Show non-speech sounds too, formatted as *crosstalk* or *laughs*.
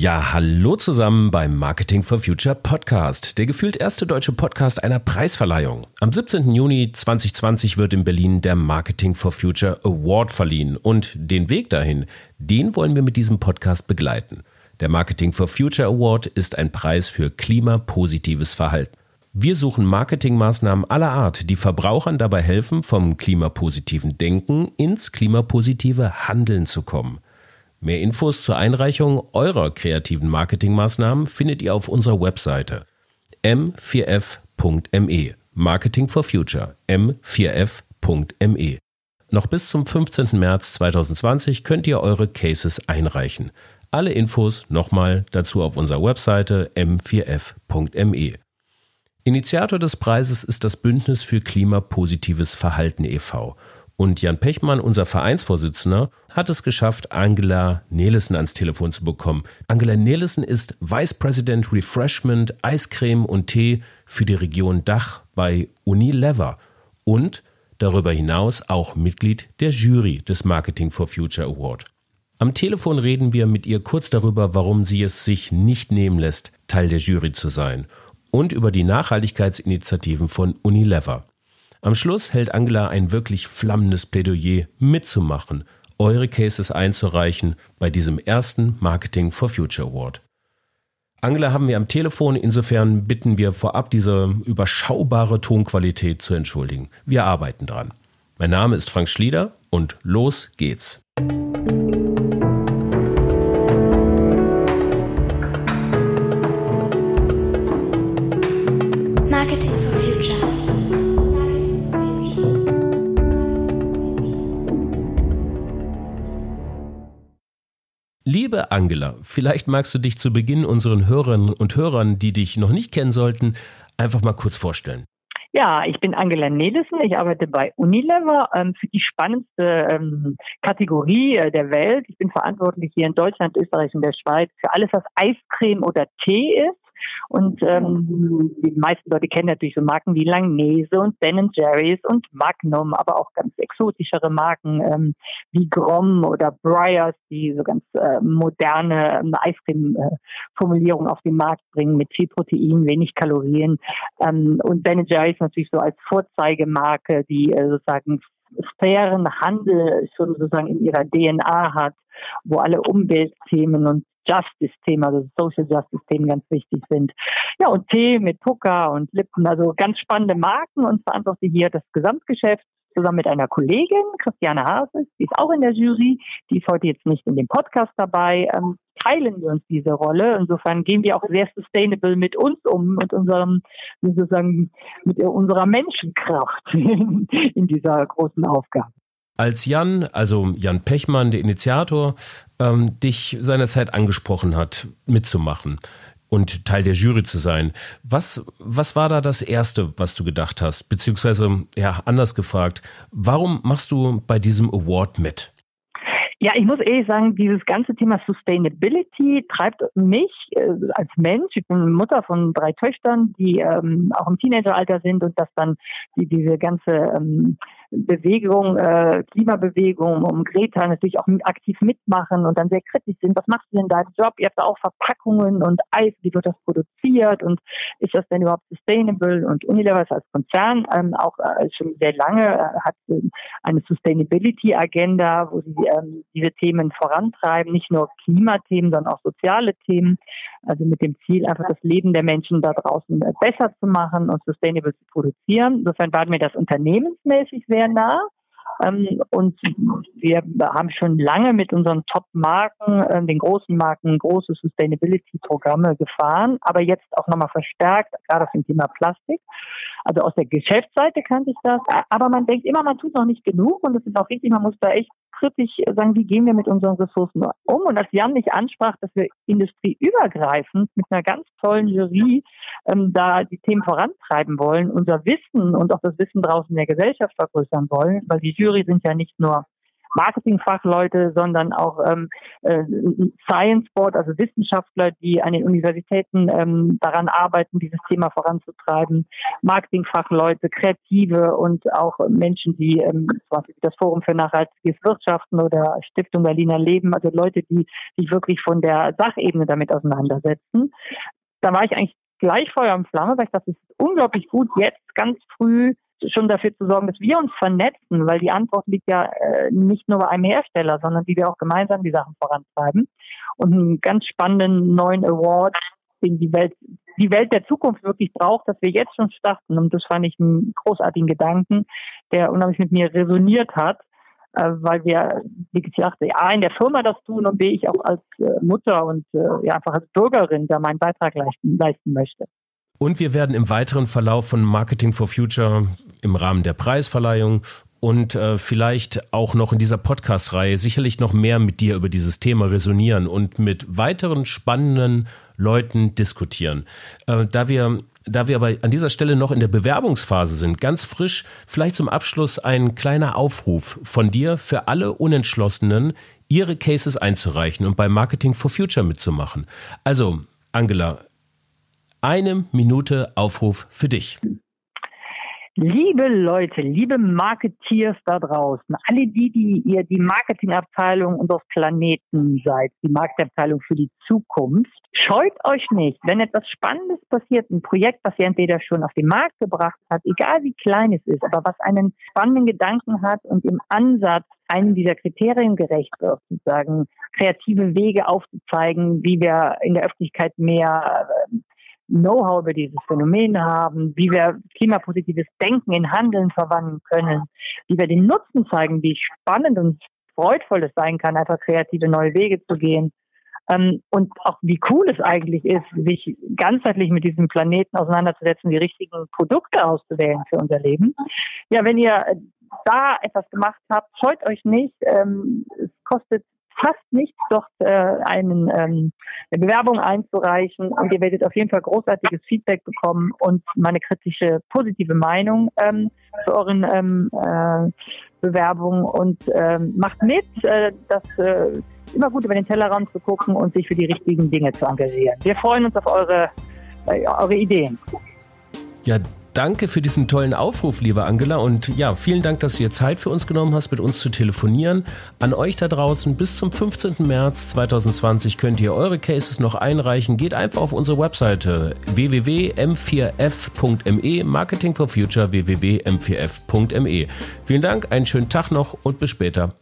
Ja, hallo zusammen beim Marketing for Future Podcast, der gefühlt erste deutsche Podcast einer Preisverleihung. Am 17. Juni 2020 wird in Berlin der Marketing for Future Award verliehen und den Weg dahin, den wollen wir mit diesem Podcast begleiten. Der Marketing for Future Award ist ein Preis für klimapositives Verhalten. Wir suchen Marketingmaßnahmen aller Art, die Verbrauchern dabei helfen, vom klimapositiven Denken ins klimapositive Handeln zu kommen. Mehr Infos zur Einreichung eurer kreativen Marketingmaßnahmen findet ihr auf unserer Webseite m4f.me. Marketing for Future m4f.me. Noch bis zum 15. März 2020 könnt ihr eure Cases einreichen. Alle Infos nochmal dazu auf unserer Webseite m4f.me. Initiator des Preises ist das Bündnis für klimapositives Verhalten e.V. Und Jan Pechmann, unser Vereinsvorsitzender, hat es geschafft, Angela Nelissen ans Telefon zu bekommen. Angela Nelissen ist Vice President Refreshment, Eiscreme und Tee für die Region Dach bei Unilever und darüber hinaus auch Mitglied der Jury des Marketing for Future Award. Am Telefon reden wir mit ihr kurz darüber, warum sie es sich nicht nehmen lässt, Teil der Jury zu sein und über die Nachhaltigkeitsinitiativen von Unilever. Am Schluss hält Angela ein wirklich flammendes Plädoyer mitzumachen, eure Cases einzureichen bei diesem ersten Marketing for Future Award. Angela haben wir am Telefon, insofern bitten wir vorab diese überschaubare Tonqualität zu entschuldigen. Wir arbeiten dran. Mein Name ist Frank Schlieder und los geht's. Liebe Angela, vielleicht magst du dich zu Beginn unseren Hörerinnen und Hörern, die dich noch nicht kennen sollten, einfach mal kurz vorstellen. Ja, ich bin Angela Nelissen. Ich arbeite bei Unilever ähm, für die spannendste ähm, Kategorie äh, der Welt. Ich bin verantwortlich hier in Deutschland, Österreich und der Schweiz für alles, was Eiscreme oder Tee ist. Und ähm, die meisten Leute kennen natürlich so Marken wie Langnese und Ben Jerry's und Magnum, aber auch ganz exotischere Marken ähm, wie Grom oder Breyers, die so ganz äh, moderne ähm, Eiscreme-Formulierungen auf den Markt bringen mit viel Protein, wenig Kalorien. Ähm, und Ben Jerry's natürlich so als Vorzeigemarke, die äh, sozusagen fairen Handel schon sozusagen in ihrer DNA hat, wo alle Umweltthemen und Justice-Themen, also Social Justice-Themen ganz wichtig sind. Ja, und Tee mit Pucker und Lippen, also ganz spannende Marken und verantworte hier das Gesamtgeschäft zusammen mit einer Kollegin, Christiane Hases, die ist auch in der Jury, die ist heute jetzt nicht in dem Podcast dabei, ähm, teilen wir uns diese Rolle. Insofern gehen wir auch sehr sustainable mit uns um, mit unserem, sozusagen, mit unserer Menschenkraft in, *laughs* in dieser großen Aufgabe als Jan, also Jan Pechmann, der Initiator, ähm, dich seinerzeit angesprochen hat, mitzumachen und Teil der Jury zu sein. Was, was war da das Erste, was du gedacht hast? Beziehungsweise, ja, anders gefragt, warum machst du bei diesem Award mit? Ja, ich muss ehrlich sagen, dieses ganze Thema Sustainability treibt mich äh, als Mensch. Ich bin Mutter von drei Töchtern, die ähm, auch im Teenageralter sind und das dann die, diese ganze ähm, Bewegung, äh, Klimabewegung um Greta natürlich auch aktiv mitmachen und dann sehr kritisch sind. Was machst du denn da im Job? Ihr habt da auch Verpackungen und Eis, wie wird das produziert und ist das denn überhaupt sustainable? Und Unilever ist als Konzern ähm, auch äh, schon sehr lange äh, hat eine Sustainability-Agenda, wo sie ähm, diese Themen vorantreiben, nicht nur Klimathemen, sondern auch soziale Themen. Also mit dem Ziel, einfach das Leben der Menschen da draußen äh, besser zu machen und sustainable zu produzieren. Insofern war mir das unternehmensmäßig sehr nah. Ähm, und wir haben schon lange mit unseren Top-Marken, äh, den großen Marken, große Sustainability-Programme gefahren, aber jetzt auch nochmal verstärkt, gerade auf dem Thema Plastik. Also aus der Geschäftsseite kannte ich das. Aber man denkt immer, man tut noch nicht genug und das ist auch richtig, man muss da echt kritisch sagen, wie gehen wir mit unseren Ressourcen um? Und als Jan mich ansprach, dass wir industrieübergreifend mit einer ganz tollen Jury ähm, da die Themen vorantreiben wollen, unser Wissen und auch das Wissen draußen der Gesellschaft vergrößern wollen, weil die Jury sind ja nicht nur Marketingfachleute, sondern auch ähm, äh, Science Board, also Wissenschaftler, die an den Universitäten ähm, daran arbeiten, dieses Thema voranzutreiben, Marketingfachleute, Kreative und auch Menschen, die ähm, zum Beispiel das Forum für nachhaltiges Wirtschaften oder Stiftung Berliner Leben, also Leute, die sich wirklich von der Sachebene damit auseinandersetzen. Da war ich eigentlich gleich Feuer und Flamme, weil ich dachte, es ist unglaublich gut, jetzt ganz früh schon dafür zu sorgen, dass wir uns vernetzen, weil die Antwort liegt ja äh, nicht nur bei einem Hersteller, sondern wie wir auch gemeinsam die Sachen vorantreiben. Und einen ganz spannenden neuen Award, den die Welt, die Welt der Zukunft wirklich braucht, dass wir jetzt schon starten. Und das fand ich einen großartigen Gedanken, der unheimlich mit mir resoniert hat, äh, weil wir, wie gesagt, A, in der Firma das tun und B, ich auch als äh, Mutter und äh, ja, einfach als Bürgerin da meinen Beitrag leisten, leisten möchte. Und wir werden im weiteren Verlauf von Marketing for Future im Rahmen der Preisverleihung und äh, vielleicht auch noch in dieser Podcast-Reihe sicherlich noch mehr mit dir über dieses Thema resonieren und mit weiteren spannenden Leuten diskutieren. Äh, da wir da wir aber an dieser Stelle noch in der Bewerbungsphase sind, ganz frisch, vielleicht zum Abschluss ein kleiner Aufruf von dir für alle Unentschlossenen, ihre Cases einzureichen und bei Marketing for Future mitzumachen. Also, Angela, eine Minute Aufruf für dich. Liebe Leute, liebe Marketeers da draußen, alle die, die ihr die Marketingabteilung unseres Planeten seid, die Marketingabteilung für die Zukunft, scheut euch nicht, wenn etwas Spannendes passiert, ein Projekt, was ihr entweder schon auf den Markt gebracht habt, egal wie klein es ist, aber was einen spannenden Gedanken hat und im Ansatz einem dieser Kriterien gerecht wird, sozusagen kreative Wege aufzuzeigen, wie wir in der Öffentlichkeit mehr Know-how über dieses Phänomen haben, wie wir klimapositives Denken in Handeln verwandeln können, wie wir den Nutzen zeigen, wie spannend und freudvoll es sein kann, einfach kreative neue Wege zu gehen. Ähm, und auch wie cool es eigentlich ist, sich ganzheitlich mit diesem Planeten auseinanderzusetzen, die richtigen Produkte auszuwählen für unser Leben. Ja, wenn ihr da etwas gemacht habt, scheut euch nicht. Ähm, es kostet fast nichts, dort äh, einen, ähm, eine Bewerbung einzureichen und ihr werdet auf jeden Fall großartiges Feedback bekommen und meine kritische positive Meinung ähm, zu euren ähm, äh, Bewerbungen und ähm, macht mit, äh, dass äh, immer gut über den Tellerrand zu gucken und sich für die richtigen Dinge zu engagieren. Wir freuen uns auf eure, äh, eure Ideen. Ja, Danke für diesen tollen Aufruf, liebe Angela. Und ja, vielen Dank, dass du dir Zeit für uns genommen hast, mit uns zu telefonieren. An euch da draußen, bis zum 15. März 2020 könnt ihr eure Cases noch einreichen. Geht einfach auf unsere Webseite www.m4f.me, Marketing for Future www.m4f.me. Vielen Dank, einen schönen Tag noch und bis später.